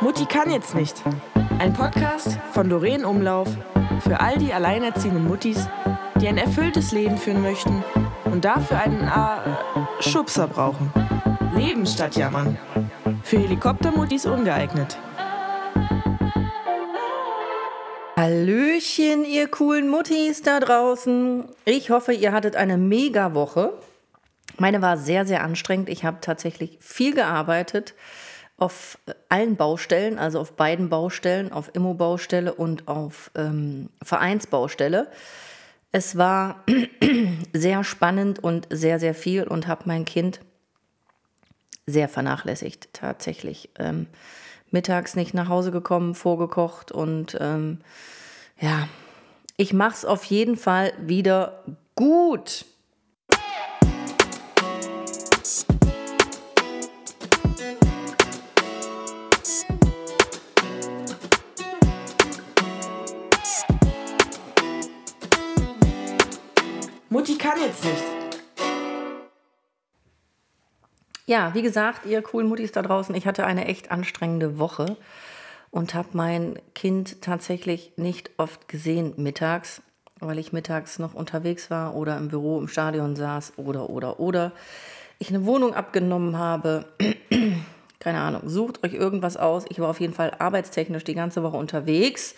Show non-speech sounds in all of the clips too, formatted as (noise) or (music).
Mutti kann jetzt nicht. Ein Podcast von Doreen Umlauf für all die alleinerziehenden Muttis, die ein erfülltes Leben führen möchten und dafür einen äh, Schubser brauchen. Leben statt Jammern. Für Helikoptermuttis ungeeignet. Hallöchen, ihr coolen Muttis da draußen. Ich hoffe, ihr hattet eine mega Woche. Meine war sehr, sehr anstrengend. Ich habe tatsächlich viel gearbeitet auf allen Baustellen, also auf beiden Baustellen, auf Immo-Baustelle und auf ähm, Vereinsbaustelle. Es war (clears throat) sehr spannend und sehr, sehr viel und habe mein Kind sehr vernachlässigt tatsächlich. Ähm, mittags nicht nach Hause gekommen, vorgekocht und ähm, ja, ich mache es auf jeden Fall wieder gut. Jetzt nicht. Ja, wie gesagt, ihr coolen Muttis da draußen, ich hatte eine echt anstrengende Woche und habe mein Kind tatsächlich nicht oft gesehen mittags, weil ich mittags noch unterwegs war oder im Büro im Stadion saß oder oder oder ich eine Wohnung abgenommen habe. (clears throat) Keine Ahnung, sucht euch irgendwas aus. Ich war auf jeden Fall arbeitstechnisch die ganze Woche unterwegs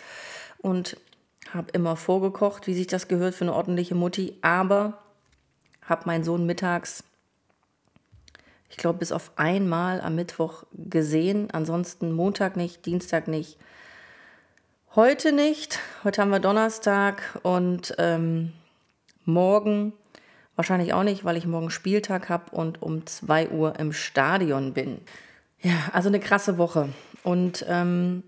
und habe immer vorgekocht, wie sich das gehört für eine ordentliche Mutti, aber habe meinen Sohn mittags ich glaube, bis auf einmal am Mittwoch gesehen. Ansonsten Montag nicht, Dienstag nicht. Heute nicht. Heute haben wir Donnerstag und ähm, morgen wahrscheinlich auch nicht, weil ich morgen Spieltag habe und um 2 Uhr im Stadion bin. Ja, also eine krasse Woche. Und ähm,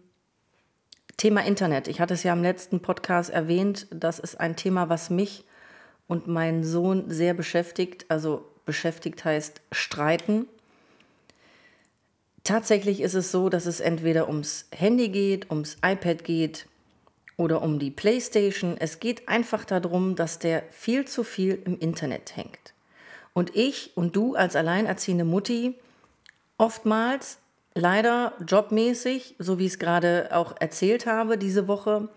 Thema Internet. Ich hatte es ja im letzten Podcast erwähnt. Das ist ein Thema, was mich und meinen Sohn sehr beschäftigt. Also beschäftigt heißt streiten. Tatsächlich ist es so, dass es entweder ums Handy geht, ums iPad geht oder um die PlayStation. Es geht einfach darum, dass der viel zu viel im Internet hängt. Und ich und du als alleinerziehende Mutti oftmals leider jobmäßig, so wie ich es gerade auch erzählt habe diese Woche,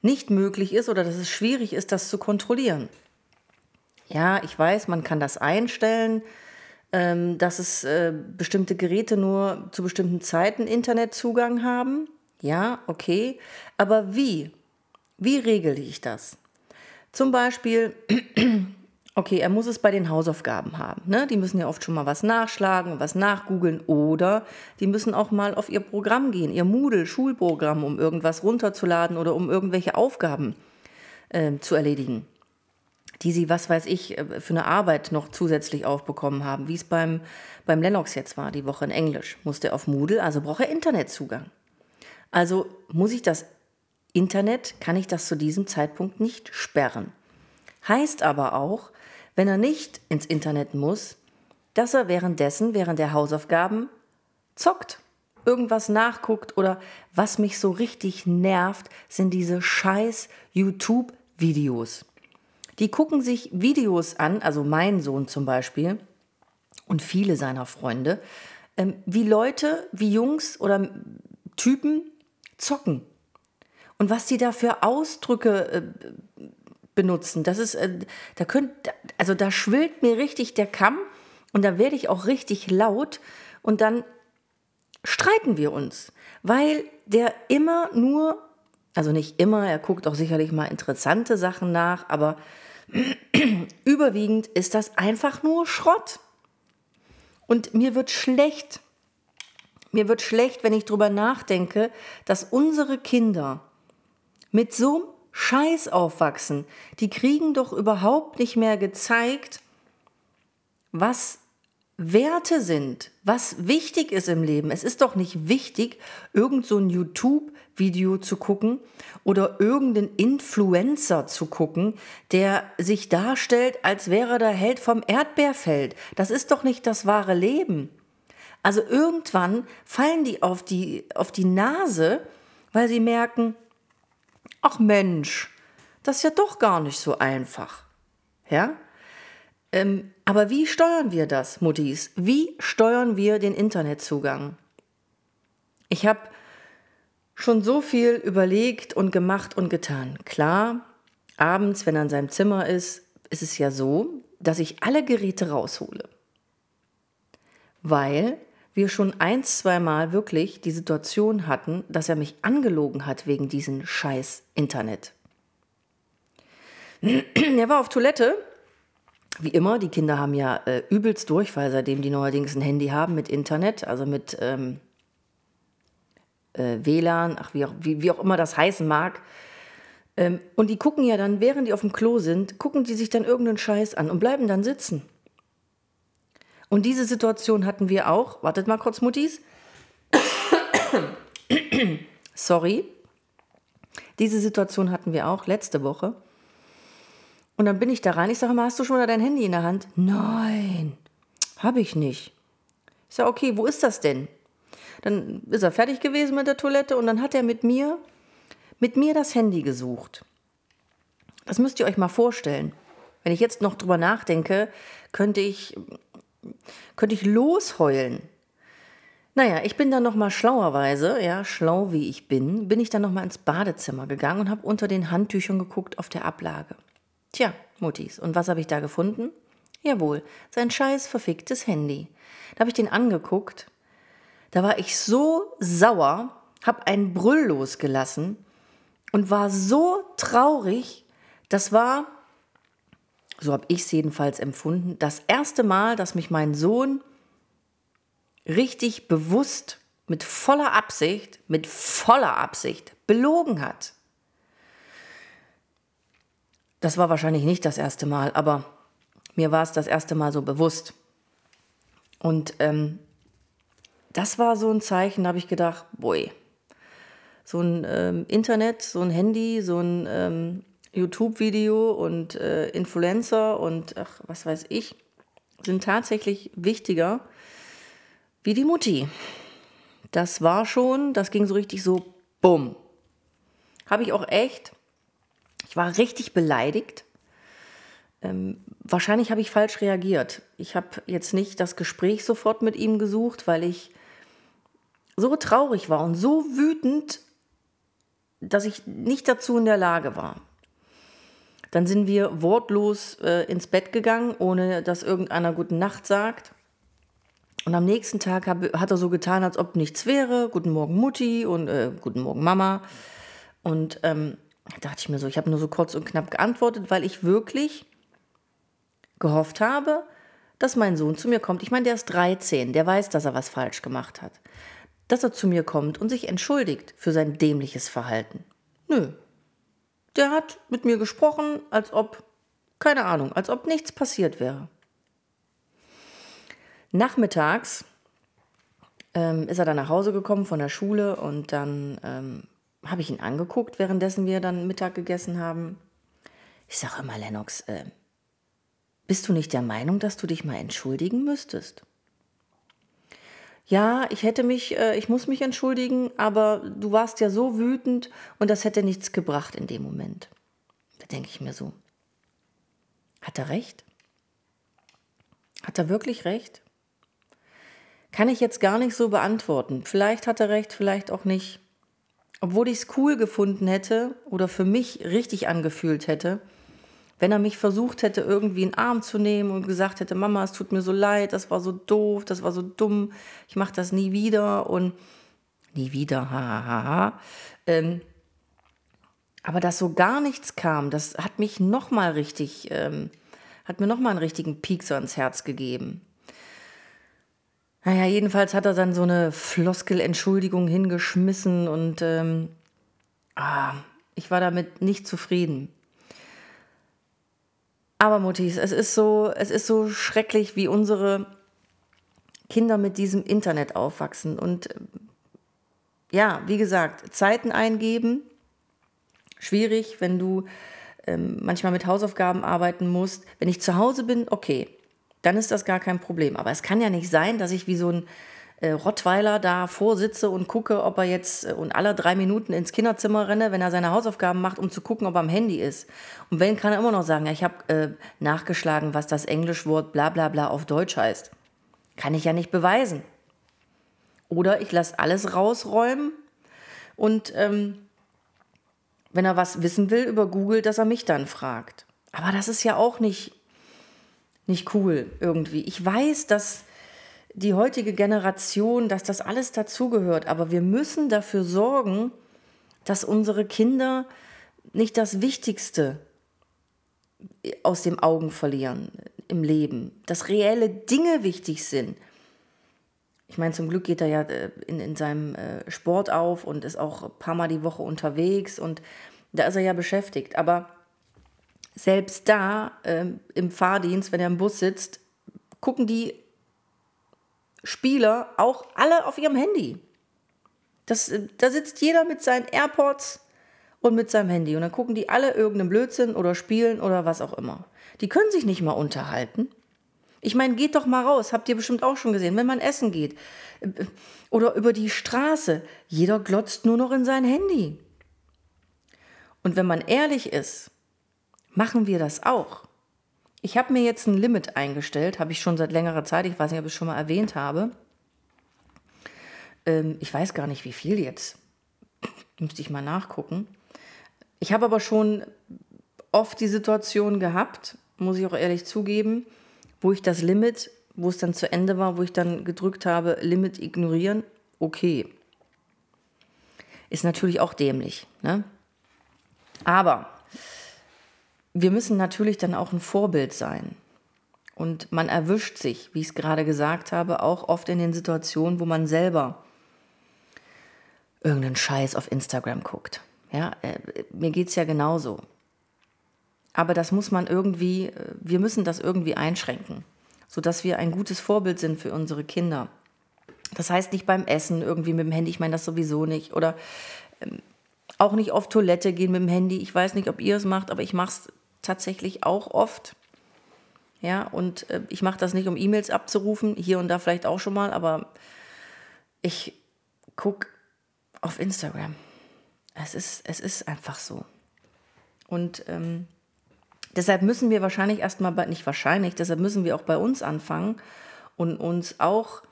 nicht möglich ist oder dass es schwierig ist, das zu kontrollieren. Ja, ich weiß, man kann das einstellen, ähm, dass es äh, bestimmte Geräte nur zu bestimmten Zeiten Internetzugang haben. Ja, okay. Aber wie? Wie regle ich das? Zum Beispiel, (clears throat) okay, er muss es bei den Hausaufgaben haben. Ne? Die müssen ja oft schon mal was nachschlagen, was nachgoogeln oder die müssen auch mal auf ihr Programm gehen, ihr Moodle-Schulprogramm, um irgendwas runterzuladen oder um irgendwelche Aufgaben äh, zu erledigen die sie, was weiß ich, äh, für eine Arbeit noch zusätzlich aufbekommen haben, wie es beim, beim Lennox jetzt war, die Woche in Englisch. Musste er auf Moodle, also braucht er Internetzugang. Also muss ich das Internet, kann ich das zu diesem Zeitpunkt nicht sperren. Heißt aber auch, wenn er nicht ins Internet muss, dass er währenddessen, während der Hausaufgaben, zockt, irgendwas nachguckt oder was mich so richtig nervt, sind diese scheiß YouTube-Videos. Die gucken sich Videos an, also mein Sohn zum Beispiel und viele seiner Freunde, ähm, wie Leute, wie Jungs oder Typen zocken. Und was die da für Ausdrücke äh, benutzen, das ist, äh, da könnt, also da schwillt mir richtig der Kamm und da werde ich auch richtig laut und dann streiten wir uns, weil der immer nur, also nicht immer, er guckt auch sicherlich mal interessante Sachen nach, aber (clears throat) überwiegend ist das einfach nur Schrott. Und mir wird schlecht. Mir wird schlecht, wenn ich darüber nachdenke, dass unsere Kinder mit so einem Scheiß aufwachsen. Die kriegen doch überhaupt nicht mehr gezeigt, was Werte sind, was wichtig ist im Leben. Es ist doch nicht wichtig, irgend so ein YouTube-Video zu gucken oder irgendeinen Influencer zu gucken, der sich darstellt, als wäre der Held vom Erdbeerfeld. Das ist doch nicht das wahre Leben. Also irgendwann fallen die auf die, auf die Nase, weil sie merken, ach Mensch, das ist ja doch gar nicht so einfach. Ja? Ähm, aber wie steuern wir das, Muttis? Wie steuern wir den Internetzugang? Ich habe schon so viel überlegt und gemacht und getan. Klar, abends, wenn er in seinem Zimmer ist, ist es ja so, dass ich alle Geräte raushole. Weil wir schon ein, zweimal wirklich die Situation hatten, dass er mich angelogen hat wegen diesem scheiß Internet. er war auf Toilette. Wie immer, die Kinder haben ja äh, übelst Durchfall, seitdem die neuerdings ein Handy haben mit Internet, also mit ähm, äh, WLAN, ach, wie auch, wie, wie auch immer das heißen mag. Ähm, und die gucken ja dann, während die auf dem Klo sind, gucken die sich dann irgendeinen Scheiß an und bleiben dann sitzen. Und diese Situation hatten wir auch. Wartet mal kurz, Muttis. (coughs) Sorry. Diese Situation hatten wir auch letzte Woche. Und dann bin ich da rein. Ich sage mal, hast du schon mal dein Handy in der Hand? Nein, habe ich nicht. Ich sage, okay, wo ist das denn? Dann ist er fertig gewesen mit der Toilette und dann hat er mit mir, mit mir das Handy gesucht. Das müsst ihr euch mal vorstellen. Wenn ich jetzt noch drüber nachdenke, könnte ich könnte ich losheulen. Naja, ich bin dann nochmal schlauerweise, ja, schlau wie ich bin, bin ich dann nochmal ins Badezimmer gegangen und habe unter den Handtüchern geguckt auf der Ablage. Tja, Muttis, und was habe ich da gefunden? Jawohl, sein scheiß verficktes Handy. Da habe ich den angeguckt. Da war ich so sauer, habe einen Brüll losgelassen und war so traurig. Das war so habe ich es jedenfalls empfunden, das erste Mal, dass mich mein Sohn richtig bewusst, mit voller Absicht, mit voller Absicht belogen hat. Das war wahrscheinlich nicht das erste Mal, aber mir war es das erste Mal so bewusst. Und ähm, das war so ein Zeichen, da habe ich gedacht, boy, so ein ähm, Internet, so ein Handy, so ein ähm, YouTube-Video und äh, Influencer und ach, was weiß ich, sind tatsächlich wichtiger wie die Mutti. Das war schon, das ging so richtig so, bumm. Habe ich auch echt, ich war richtig beleidigt. Ähm, wahrscheinlich habe ich falsch reagiert. Ich habe jetzt nicht das Gespräch sofort mit ihm gesucht, weil ich so traurig war und so wütend, dass ich nicht dazu in der Lage war. Dann sind wir wortlos äh, ins Bett gegangen, ohne dass irgendeiner Guten Nacht sagt. Und am nächsten Tag hab, hat er so getan, als ob nichts wäre. Guten Morgen Mutti und äh, guten Morgen Mama. Und ähm, da dachte ich mir so, ich habe nur so kurz und knapp geantwortet, weil ich wirklich gehofft habe, dass mein Sohn zu mir kommt. Ich meine, der ist 13, der weiß, dass er was falsch gemacht hat. Dass er zu mir kommt und sich entschuldigt für sein dämliches Verhalten. Nö, der hat mit mir gesprochen, als ob, keine Ahnung, als ob nichts passiert wäre. Nachmittags ähm, ist er dann nach Hause gekommen von der Schule und dann ähm, habe ich ihn angeguckt, währenddessen wir dann Mittag gegessen haben. Ich sage immer, Lennox, äh, bist du nicht der Meinung, dass du dich mal entschuldigen müsstest? Ja, ich hätte mich, äh, ich muss mich entschuldigen, aber du warst ja so wütend und das hätte nichts gebracht in dem Moment. Da denke ich mir so, hat er recht? Hat er wirklich recht? Kann ich jetzt gar nicht so beantworten. Vielleicht hat er recht, vielleicht auch nicht. Obwohl ich es cool gefunden hätte oder für mich richtig angefühlt hätte, wenn er mich versucht hätte, irgendwie in den Arm zu nehmen und gesagt hätte, Mama, es tut mir so leid, das war so doof, das war so dumm, ich mache das nie wieder und nie wieder, hahaha. Ha, ha. ähm, aber dass so gar nichts kam, das hat mich nochmal richtig, ähm, hat mir nochmal einen richtigen Piekser ins Herz gegeben. Naja, jedenfalls hat er dann so eine Floskel-Entschuldigung hingeschmissen und ähm, ah, ich war damit nicht zufrieden. Aber Muttis, es ist so, es ist so schrecklich, wie unsere Kinder mit diesem Internet aufwachsen. Und ja, wie gesagt, Zeiten eingeben, schwierig, wenn du ähm, manchmal mit Hausaufgaben arbeiten musst. Wenn ich zu Hause bin, okay, dann ist das gar kein Problem. Aber es kann ja nicht sein, dass ich wie so ein äh, Rottweiler da vorsitze und gucke, ob er jetzt äh, und alle drei Minuten ins Kinderzimmer renne, wenn er seine Hausaufgaben macht, um zu gucken, ob er am Handy ist. Und wenn, kann er immer noch sagen, ja, ich habe äh, nachgeschlagen, was das Englischwort bla bla bla auf Deutsch heißt. Kann ich ja nicht beweisen. Oder ich lasse alles rausräumen und ähm, wenn er was wissen will über Google, dass er mich dann fragt. Aber das ist ja auch nicht, nicht cool irgendwie. Ich weiß, dass die heutige Generation, dass das alles dazugehört, aber wir müssen dafür sorgen, dass unsere Kinder nicht das Wichtigste aus den Augen verlieren im Leben, dass reelle Dinge wichtig sind. Ich meine, zum Glück geht er ja äh, in, in seinem äh, Sport auf und ist auch ein paar Mal die Woche unterwegs und da ist er ja beschäftigt. Aber selbst da ähm, im Fahrdienst, wenn er im Bus sitzt, gucken die Spieler auch alle auf ihrem Handy. Das, äh, da sitzt jeder mit seinen AirPods und mit seinem Handy. Und dann gucken die alle irgendeinen Blödsinn oder spielen oder was auch immer. Die können sich nicht mal unterhalten. Ich meine, geht doch mal raus, habt ihr bestimmt auch schon gesehen, wenn man essen geht äh, oder über die Straße, jeder glotzt nur noch in sein Handy. Und wenn man ehrlich ist, machen wir das auch. Ich habe mir jetzt ein Limit eingestellt, habe ich schon seit längerer Zeit, ich weiß nicht, ob ich es schon mal erwähnt habe. Ähm, ich weiß gar nicht, wie viel jetzt. (clears throat) Müsste ich mal nachgucken. Ich habe aber schon oft die Situation gehabt, muss ich auch ehrlich zugeben, wo ich das Limit, wo es dann zu Ende war, wo ich dann gedrückt habe, Limit ignorieren, okay. Ist natürlich auch dämlich. Ne? Aber wir müssen natürlich dann auch ein Vorbild sein. Und man erwischt sich, wie ich es gerade gesagt habe, auch oft in den Situationen, wo man selber irgendeinen Scheiß auf Instagram guckt. Ja, äh, mir geht es ja genauso. Aber das muss man irgendwie, äh, wir müssen das irgendwie einschränken, sodass wir ein gutes Vorbild sind für unsere Kinder. Das heißt nicht beim Essen irgendwie mit dem Handy, ich meine das sowieso nicht. Oder ähm, auch nicht auf Toilette gehen mit dem Handy. Ich weiß nicht, ob ihr es macht, aber ich mache es tatsächlich auch oft. Ja, und äh, ich mache das nicht, um E-Mails abzurufen, hier und da vielleicht auch schon mal, aber ich gucke auf Instagram. Es ist, es ist einfach so. Und ähm, deshalb müssen wir wahrscheinlich erstmal, bei, nicht wahrscheinlich, deshalb müssen wir auch bei uns anfangen und uns auch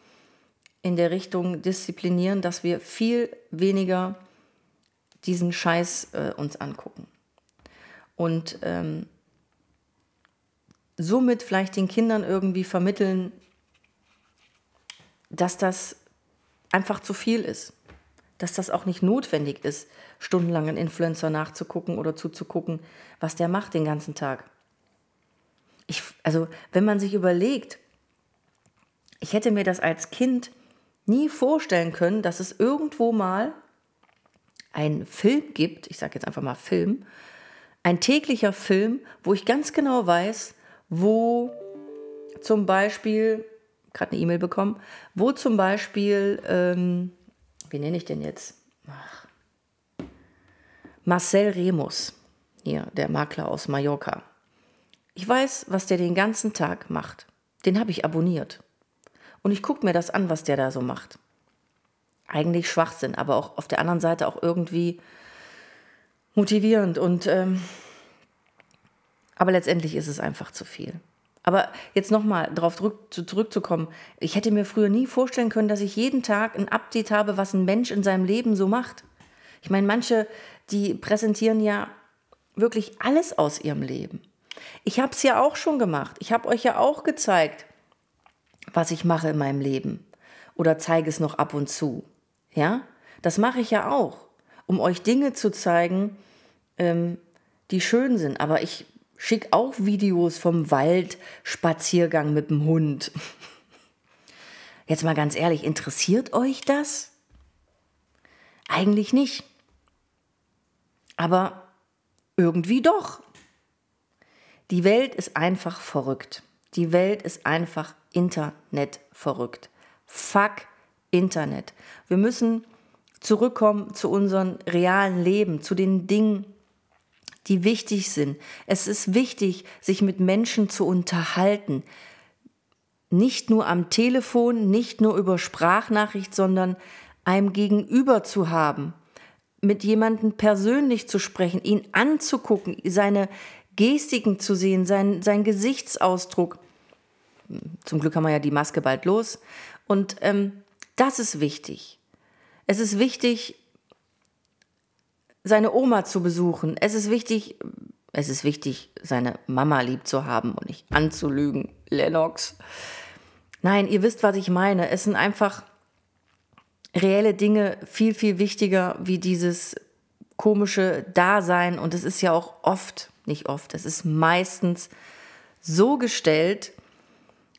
in der Richtung disziplinieren, dass wir viel weniger diesen Scheiß äh, uns angucken. Und ähm, somit vielleicht den Kindern irgendwie vermitteln, dass das einfach zu viel ist dass das auch nicht notwendig ist, stundenlang einen Influencer nachzugucken oder zuzugucken, was der macht den ganzen Tag. Ich, also, wenn man sich überlegt, ich hätte mir das als Kind nie vorstellen können, dass es irgendwo mal einen Film gibt, ich sage jetzt einfach mal Film, ein täglicher Film, wo ich ganz genau weiß, wo zum Beispiel, gerade eine E-Mail bekommen, wo zum Beispiel ähm, wie nenne ich den jetzt? Ach. Marcel Remus, hier, der Makler aus Mallorca. Ich weiß, was der den ganzen Tag macht. Den habe ich abonniert. Und ich gucke mir das an, was der da so macht. Eigentlich Schwachsinn, aber auch auf der anderen Seite auch irgendwie motivierend. Und ähm, aber letztendlich ist es einfach zu viel. Aber jetzt nochmal darauf zurückzukommen, ich hätte mir früher nie vorstellen können, dass ich jeden Tag ein Update habe, was ein Mensch in seinem Leben so macht. Ich meine, manche, die präsentieren ja wirklich alles aus ihrem Leben. Ich habe es ja auch schon gemacht. Ich habe euch ja auch gezeigt, was ich mache in meinem Leben. Oder zeige es noch ab und zu. Ja, das mache ich ja auch, um euch Dinge zu zeigen, ähm, die schön sind. Aber ich Schick auch Videos vom Waldspaziergang mit dem Hund. (laughs) Jetzt mal ganz ehrlich, interessiert euch das? Eigentlich nicht. Aber irgendwie doch. Die Welt ist einfach verrückt. Die Welt ist einfach Internet verrückt. Fuck Internet. Wir müssen zurückkommen zu unserem realen Leben, zu den Dingen, die wichtig sind. Es ist wichtig, sich mit Menschen zu unterhalten. Nicht nur am Telefon, nicht nur über Sprachnachricht, sondern einem Gegenüber zu haben, mit jemandem persönlich zu sprechen, ihn anzugucken, seine Gestiken zu sehen, sein, sein Gesichtsausdruck. Zum Glück haben wir ja die Maske bald los. Und ähm, Das ist wichtig. Es ist wichtig, seine Oma zu besuchen. Es ist wichtig, es ist wichtig, seine Mama lieb zu haben und nicht anzulügen. Lennox. Nein, ihr wisst, was ich meine. Es sind einfach reelle Dinge viel, viel wichtiger wie dieses komische Dasein. Und es ist ja auch oft, nicht oft, es ist meistens so gestellt,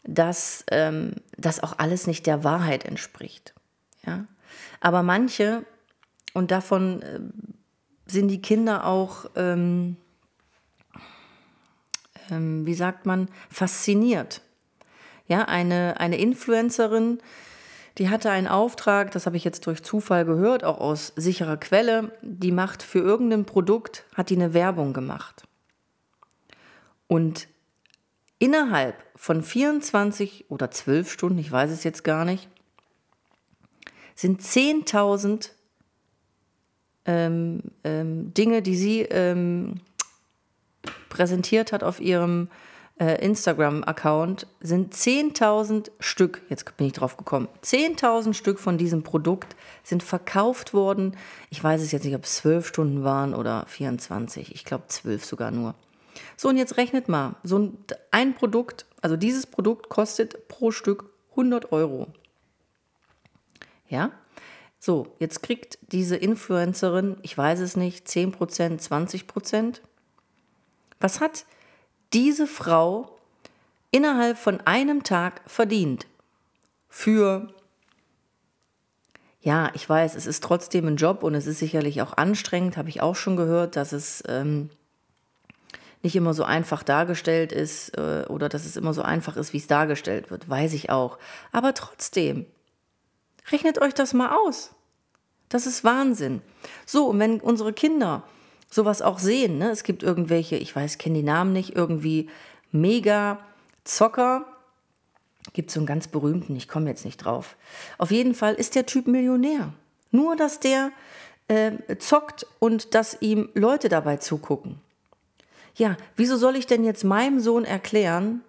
dass ähm, das auch alles nicht der Wahrheit entspricht. Ja? Aber manche, und davon äh, sind die Kinder auch, ähm, ähm, wie sagt man, fasziniert. Ja, eine, eine Influencerin, die hatte einen Auftrag, das habe ich jetzt durch Zufall gehört, auch aus sicherer Quelle, die macht für irgendein Produkt, hat die eine Werbung gemacht. Und innerhalb von 24 oder 12 Stunden, ich weiß es jetzt gar nicht, sind 10.000 ähm, ähm, Dinge, die sie ähm, präsentiert hat auf ihrem äh, Instagram-Account, sind 10.000 Stück, jetzt bin ich drauf gekommen, 10.000 Stück von diesem Produkt sind verkauft worden. Ich weiß es jetzt nicht, ob es 12 Stunden waren oder 24, ich glaube 12 sogar nur. So, und jetzt rechnet mal, so ein, ein Produkt, also dieses Produkt kostet pro Stück 100 Euro. Ja, so, jetzt kriegt diese Influencerin, ich weiß es nicht, 10%, 20%. Was hat diese Frau innerhalb von einem Tag verdient? Für, ja, ich weiß, es ist trotzdem ein Job und es ist sicherlich auch anstrengend, habe ich auch schon gehört, dass es ähm, nicht immer so einfach dargestellt ist äh, oder dass es immer so einfach ist, wie es dargestellt wird, weiß ich auch. Aber trotzdem, Rechnet euch das mal aus. Das ist Wahnsinn. So, und wenn unsere Kinder sowas auch sehen, ne? es gibt irgendwelche, ich weiß, kenne die Namen nicht, irgendwie mega Zocker, gibt so einen ganz berühmten, ich komme jetzt nicht drauf. Auf jeden Fall ist der Typ Millionär. Nur, dass der äh, zockt und dass ihm Leute dabei zugucken. Ja, wieso soll ich denn jetzt meinem Sohn erklären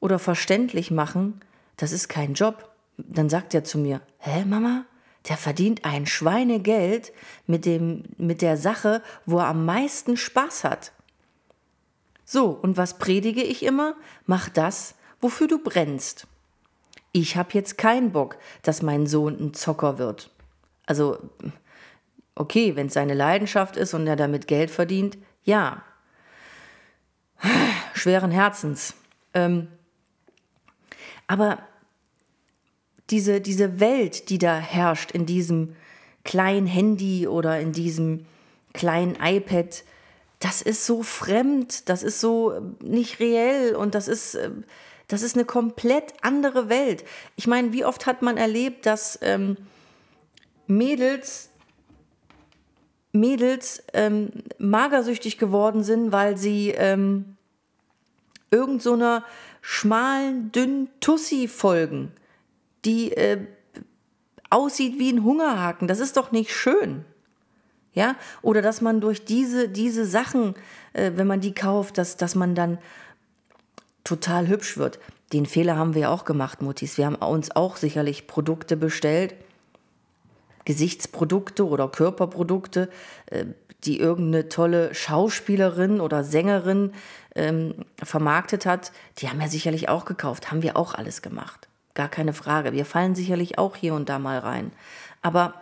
oder verständlich machen, das ist kein Job? Dann sagt er zu mir, hä, Mama? Der verdient ein Schweinegeld mit, dem, mit der Sache, wo er am meisten Spaß hat. So, und was predige ich immer? Mach das, wofür du brennst. Ich habe jetzt keinen Bock, dass mein Sohn ein Zocker wird. Also, okay, wenn es seine Leidenschaft ist und er damit Geld verdient, ja. Schweren Herzens. Ähm, aber diese, diese Welt, die da herrscht in diesem kleinen Handy oder in diesem kleinen iPad, das ist so fremd, das ist so nicht reell und das ist, äh, das ist eine komplett andere Welt. Ich meine, wie oft hat man erlebt, dass ähm, Mädels Mädels ähm, magersüchtig geworden sind, weil sie ähm, irgend so schmalen, dünnen Tussi folgen die äh, aussieht wie ein Hungerhaken. Das ist doch nicht schön. Ja, oder dass man durch diese, diese Sachen, äh, wenn man die kauft, dass, dass man dann total hübsch wird. Den Fehler haben wir auch gemacht, Mutis. Wir haben uns auch sicherlich Produkte bestellt, Gesichtsprodukte oder Körperprodukte, äh, die irgendeine tolle Schauspielerin oder Sängerin ähm, vermarktet hat. Die haben wir sicherlich auch gekauft, haben wir auch alles gemacht. Gar keine Frage. Wir fallen sicherlich auch hier und da mal rein. Aber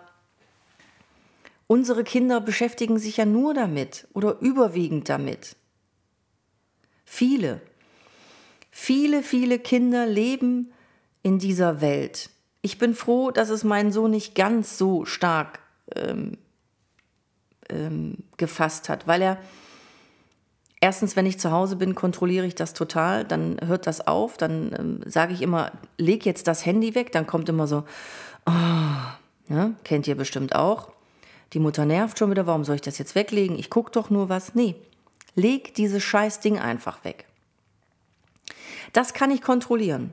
unsere Kinder beschäftigen sich ja nur damit oder überwiegend damit. Viele, viele, viele Kinder leben in dieser Welt. Ich bin froh, dass es meinen Sohn nicht ganz so stark ähm, ähm, gefasst hat, weil er Erstens, wenn ich zu Hause bin, kontrolliere ich das total, dann hört das auf, dann ähm, sage ich immer, leg jetzt das Handy weg, dann kommt immer so, oh, ja, kennt ihr bestimmt auch. Die Mutter nervt schon wieder, warum soll ich das jetzt weglegen? Ich gucke doch nur was. Nee, leg dieses scheiß Ding einfach weg. Das kann ich kontrollieren.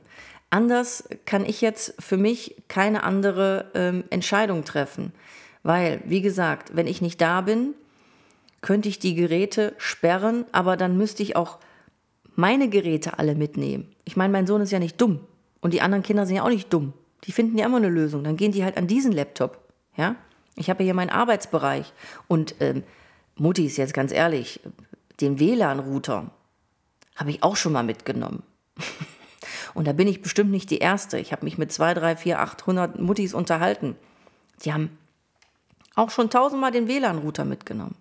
Anders kann ich jetzt für mich keine andere ähm, Entscheidung treffen. Weil, wie gesagt, wenn ich nicht da bin, könnte ich die Geräte sperren, aber dann müsste ich auch meine Geräte alle mitnehmen. Ich meine, mein Sohn ist ja nicht dumm und die anderen Kinder sind ja auch nicht dumm. Die finden ja immer eine Lösung. Dann gehen die halt an diesen Laptop. Ja? Ich habe hier meinen Arbeitsbereich. Und ähm, Mutti ist jetzt ganz ehrlich, den WLAN-Router habe ich auch schon mal mitgenommen. (laughs) Und da bin ich bestimmt nicht die Erste. Ich habe mich mit 2, 3, 4, 800 Muttis unterhalten. Die haben auch schon tausendmal den WLAN-Router mitgenommen.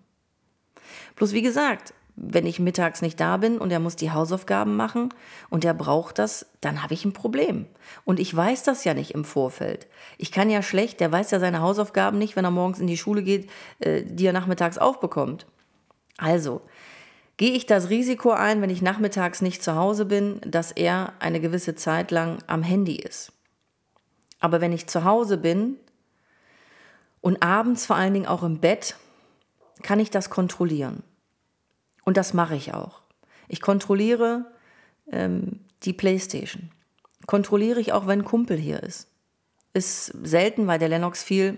Bloß wie gesagt, wenn ich mittags nicht da bin und er muss die Hausaufgaben machen und er braucht das, dann habe ich ein Problem. Und ich weiß das ja nicht im Vorfeld. Ich kann ja schlecht, der weiß ja seine Hausaufgaben nicht, wenn er morgens in die Schule geht, äh, die er nachmittags aufbekommt. Also, gehe ich das Risiko ein, wenn ich nachmittags nicht zu Hause bin, dass er eine gewisse Zeit lang am Handy ist. Aber wenn ich zu Hause bin und abends vor allen Dingen auch im Bett, kann ich das kontrollieren. Und das mache ich auch. Ich kontrolliere ähm, die Playstation. Kontrolliere ich auch, wenn Kumpel hier ist. Ist selten, weil der Lennox viel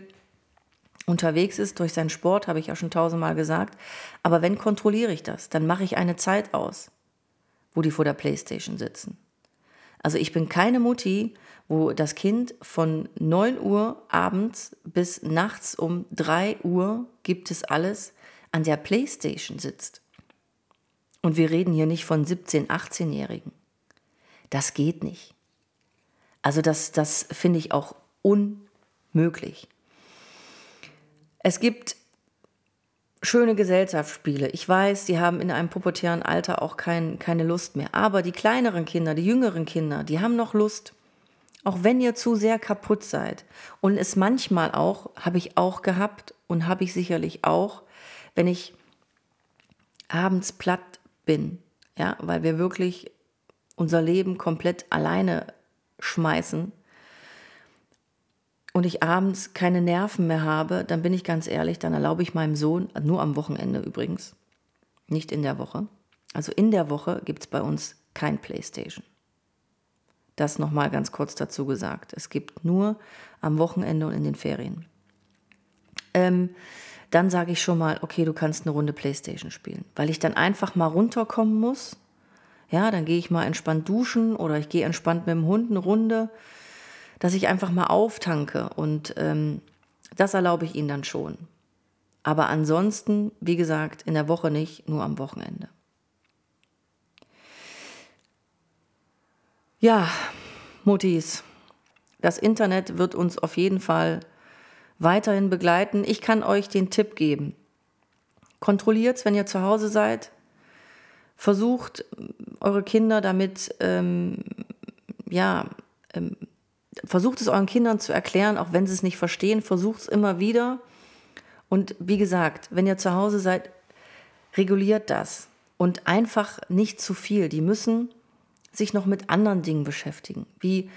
unterwegs ist durch seinen Sport, habe ich ja schon tausendmal gesagt. Aber wenn kontrolliere ich das, dann mache ich eine Zeit aus, wo die vor der Playstation sitzen. Also ich bin keine Mutti, wo das Kind von 9 Uhr abends bis nachts um 3 Uhr gibt es alles an der Playstation sitzt. Und wir reden hier nicht von 17-, 18-Jährigen. Das geht nicht. Also das, das finde ich auch unmöglich. Es gibt schöne Gesellschaftsspiele. Ich weiß, die haben in einem pubertären Alter auch kein, keine Lust mehr. Aber die kleineren Kinder, die jüngeren Kinder, die haben noch Lust. Auch wenn ihr zu sehr kaputt seid. Und es manchmal auch, habe ich auch gehabt und habe ich sicherlich auch, wenn ich abends platt bin, ja, weil wir wirklich unser Leben komplett alleine schmeißen und ich abends keine Nerven mehr habe, dann bin ich ganz ehrlich, dann erlaube ich meinem Sohn, nur am Wochenende übrigens, nicht in der Woche. Also in der Woche gibt es bei uns kein Playstation. Das nochmal ganz kurz dazu gesagt. Es gibt nur am Wochenende und in den Ferien. Ähm, dann sage ich schon mal, okay, du kannst eine Runde Playstation spielen, weil ich dann einfach mal runterkommen muss. Ja, dann gehe ich mal entspannt duschen oder ich gehe entspannt mit dem Hund eine Runde dass ich einfach mal auftanke und ähm, das erlaube ich ihnen dann schon. Aber ansonsten, wie gesagt, in der Woche nicht, nur am Wochenende. Ja, Muttis, das Internet wird uns auf jeden Fall weiterhin begleiten. Ich kann euch den Tipp geben. Kontrolliert es, wenn ihr zu Hause seid. Versucht eure Kinder damit ähm, ja, ähm, versucht es euren Kindern zu erklären, auch wenn sie es nicht verstehen, versucht es immer wieder. Und wie gesagt, wenn ihr zu Hause seid, reguliert das und einfach nicht zu viel. Die müssen sich noch mit anderen Dingen beschäftigen, wie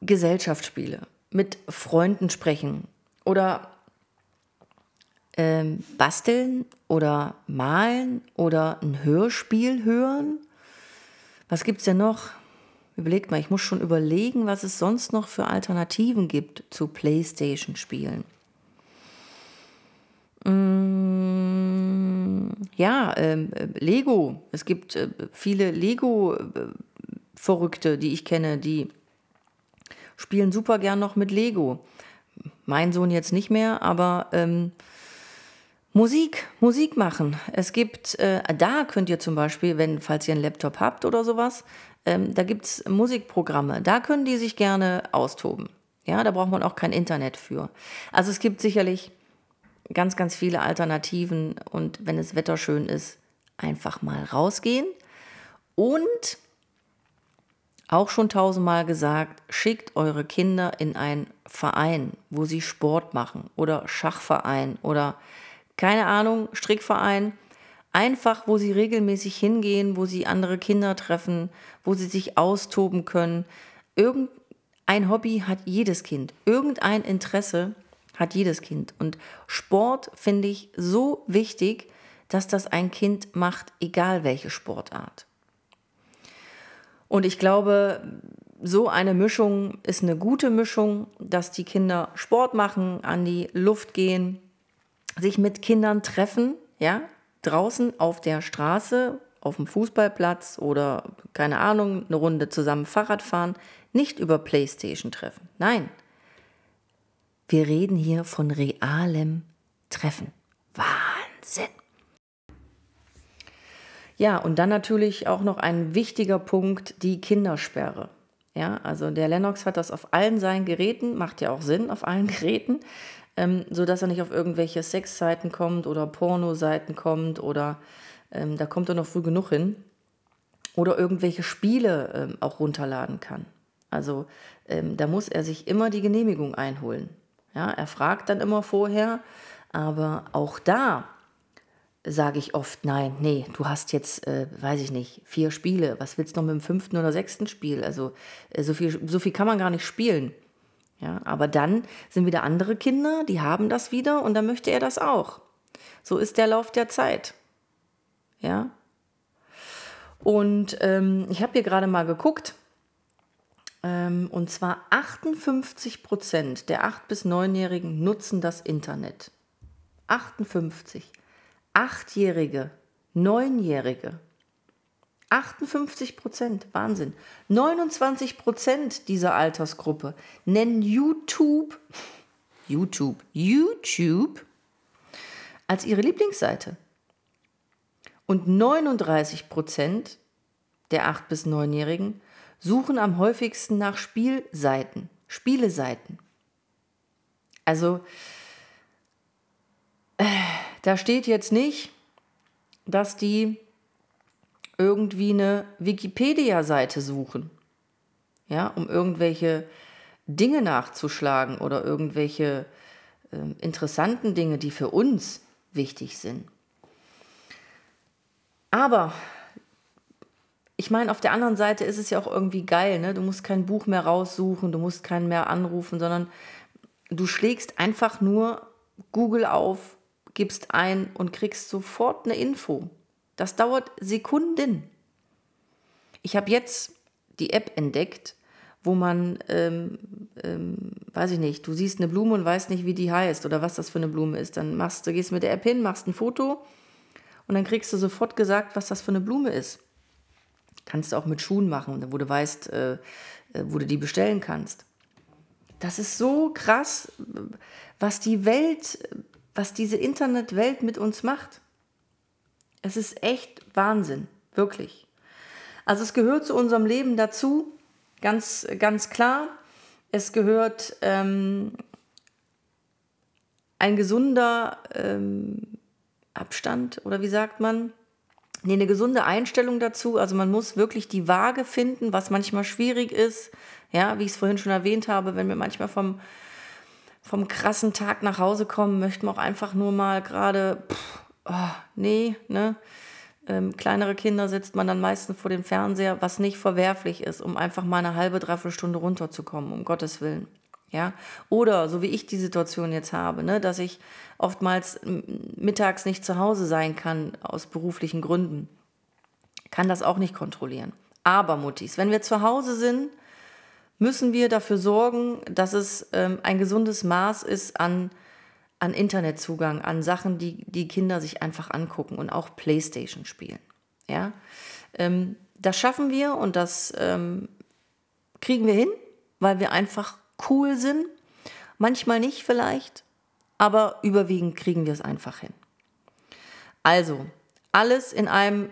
Gesellschaftsspiele, mit Freunden sprechen oder ähm, basteln oder malen oder ein Hörspiel hören. Was gibt es denn noch? Überlegt mal, ich muss schon überlegen, was es sonst noch für Alternativen gibt zu PlayStation-Spielen. Mm, ja, ähm, Lego. Es gibt äh, viele Lego-Verrückte, die ich kenne, die spielen super gern noch mit Lego. Mein Sohn jetzt nicht mehr, aber ähm, Musik, Musik machen. Es gibt, äh, da könnt ihr zum Beispiel, wenn, falls ihr einen Laptop habt oder sowas, ähm, da gibt es Musikprogramme, da können die sich gerne austoben. Ja, da braucht man auch kein Internet für. Also es gibt sicherlich ganz, ganz viele Alternativen und wenn das Wetter schön ist, einfach mal rausgehen. Und auch schon tausendmal gesagt, schickt eure Kinder in einen Verein, wo sie Sport machen oder Schachverein oder keine Ahnung, Strickverein Einfach, wo sie regelmäßig hingehen, wo sie andere Kinder treffen, wo sie sich austoben können. Irgendein Hobby hat jedes Kind. Irgendein Interesse hat jedes Kind. Und Sport finde ich so wichtig, dass das ein Kind macht, egal welche Sportart. Und ich glaube, so eine Mischung ist eine gute Mischung, dass die Kinder Sport machen, an die Luft gehen, sich mit Kindern treffen, ja, draußen auf der Straße auf dem Fußballplatz oder keine Ahnung, eine Runde zusammen Fahrrad fahren, nicht über Playstation treffen. Nein, wir reden hier von realem Treffen. Wahnsinn. Ja, und dann natürlich auch noch ein wichtiger Punkt, die Kindersperre. Ja, also der Lennox hat das auf allen seinen Geräten, macht ja auch Sinn auf allen (laughs) Geräten, ähm, sodass er nicht auf irgendwelche Sexseiten kommt oder Pornoseiten kommt oder ähm, da kommt er noch früh genug hin. Oder irgendwelche Spiele ähm, auch runterladen kann. Also ähm, da muss er sich immer die Genehmigung einholen. Ja, er fragt dann immer vorher, aber auch da sage ich oft, nein, nee, du hast jetzt, äh, weiß ich nicht, vier Spiele. Was willst du noch mit dem fünften oder sechsten Spiel? Also äh, so, viel, so viel kann man gar nicht spielen. Ja, aber dann sind wieder andere Kinder, die haben das wieder und dann möchte er das auch. So ist der Lauf der Zeit. Ja. Und ähm, ich habe hier gerade mal geguckt. Ähm, und zwar 58 Prozent der 8- bis 9-Jährigen nutzen das Internet. 58. Achtjährige, Neunjährige. 58 Prozent, Wahnsinn. 29 Prozent dieser Altersgruppe nennen YouTube, YouTube, YouTube als ihre Lieblingsseite. Und 39 Prozent der 8- bis 9-Jährigen suchen am häufigsten nach Spielseiten, Spieleseiten. Also, äh, da steht jetzt nicht, dass die irgendwie eine Wikipedia-Seite suchen, ja, um irgendwelche Dinge nachzuschlagen oder irgendwelche äh, interessanten Dinge, die für uns wichtig sind. Aber ich meine, auf der anderen Seite ist es ja auch irgendwie geil, ne? Du musst kein Buch mehr raussuchen, du musst keinen mehr anrufen, sondern du schlägst einfach nur Google auf, gibst ein und kriegst sofort eine Info. Das dauert Sekunden. Ich habe jetzt die App entdeckt, wo man, ähm, ähm, weiß ich nicht, du siehst eine Blume und weißt nicht, wie die heißt oder was das für eine Blume ist. Dann machst du, gehst mit der App hin, machst ein Foto und dann kriegst du sofort gesagt, was das für eine Blume ist. Kannst du auch mit Schuhen machen, wo du weißt, äh, äh, wo du die bestellen kannst. Das ist so krass, was die Welt, was diese Internetwelt mit uns macht. Es ist echt Wahnsinn, wirklich. Also es gehört zu unserem Leben dazu, ganz, ganz klar. Es gehört ähm, ein gesunder ähm, Abstand oder wie sagt man? Nee, eine gesunde Einstellung dazu. Also man muss wirklich die Waage finden, was manchmal schwierig ist. Ja, wie ich es vorhin schon erwähnt habe, wenn wir manchmal vom, vom krassen Tag nach Hause kommen, möchten wir auch einfach nur mal gerade, oh, nee, ne? Ähm, kleinere Kinder sitzt man dann meistens vor dem Fernseher, was nicht verwerflich ist, um einfach mal eine halbe, dreiviertel Stunde runterzukommen, um Gottes Willen. Ja, oder so wie ich die Situation jetzt habe, ne, dass ich oftmals mittags nicht zu Hause sein kann aus beruflichen Gründen, kann das auch nicht kontrollieren. Aber Muttis, wenn wir zu Hause sind, müssen wir dafür sorgen, dass es ähm, ein gesundes Maß ist an, an Internetzugang, an Sachen, die die Kinder sich einfach angucken und auch Playstation spielen. Ja, ähm, das schaffen wir und das ähm, kriegen wir hin, weil wir einfach cool sind. Manchmal nicht vielleicht, aber überwiegend kriegen wir es einfach hin. Also, alles in einem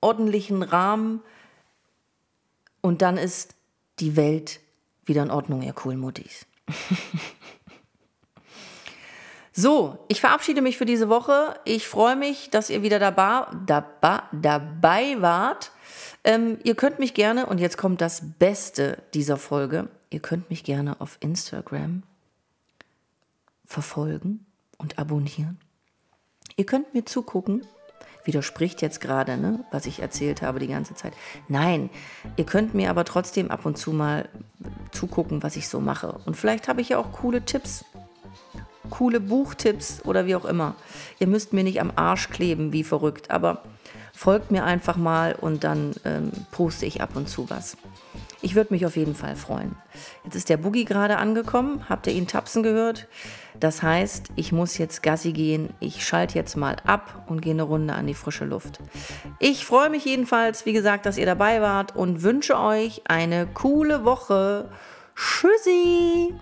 ordentlichen Rahmen und dann ist die Welt wieder in Ordnung, ihr coolen Muttis. (laughs) so, ich verabschiede mich für diese Woche. Ich freue mich, dass ihr wieder dabei, dabei, dabei wart. Ähm, ihr könnt mich gerne, und jetzt kommt das Beste dieser Folge, Ihr könnt mich gerne auf Instagram verfolgen und abonnieren. Ihr könnt mir zugucken. Widerspricht jetzt gerade, ne, was ich erzählt habe die ganze Zeit. Nein, ihr könnt mir aber trotzdem ab und zu mal zugucken, was ich so mache. Und vielleicht habe ich ja auch coole Tipps, coole Buchtipps oder wie auch immer. Ihr müsst mir nicht am Arsch kleben wie verrückt, aber folgt mir einfach mal und dann ähm, poste ich ab und zu was. Ich würde mich auf jeden Fall freuen. Jetzt ist der Boogie gerade angekommen. Habt ihr ihn tapsen gehört? Das heißt, ich muss jetzt Gassi gehen. Ich schalte jetzt mal ab und gehe eine Runde an die frische Luft. Ich freue mich jedenfalls, wie gesagt, dass ihr dabei wart und wünsche euch eine coole Woche. Tschüssi!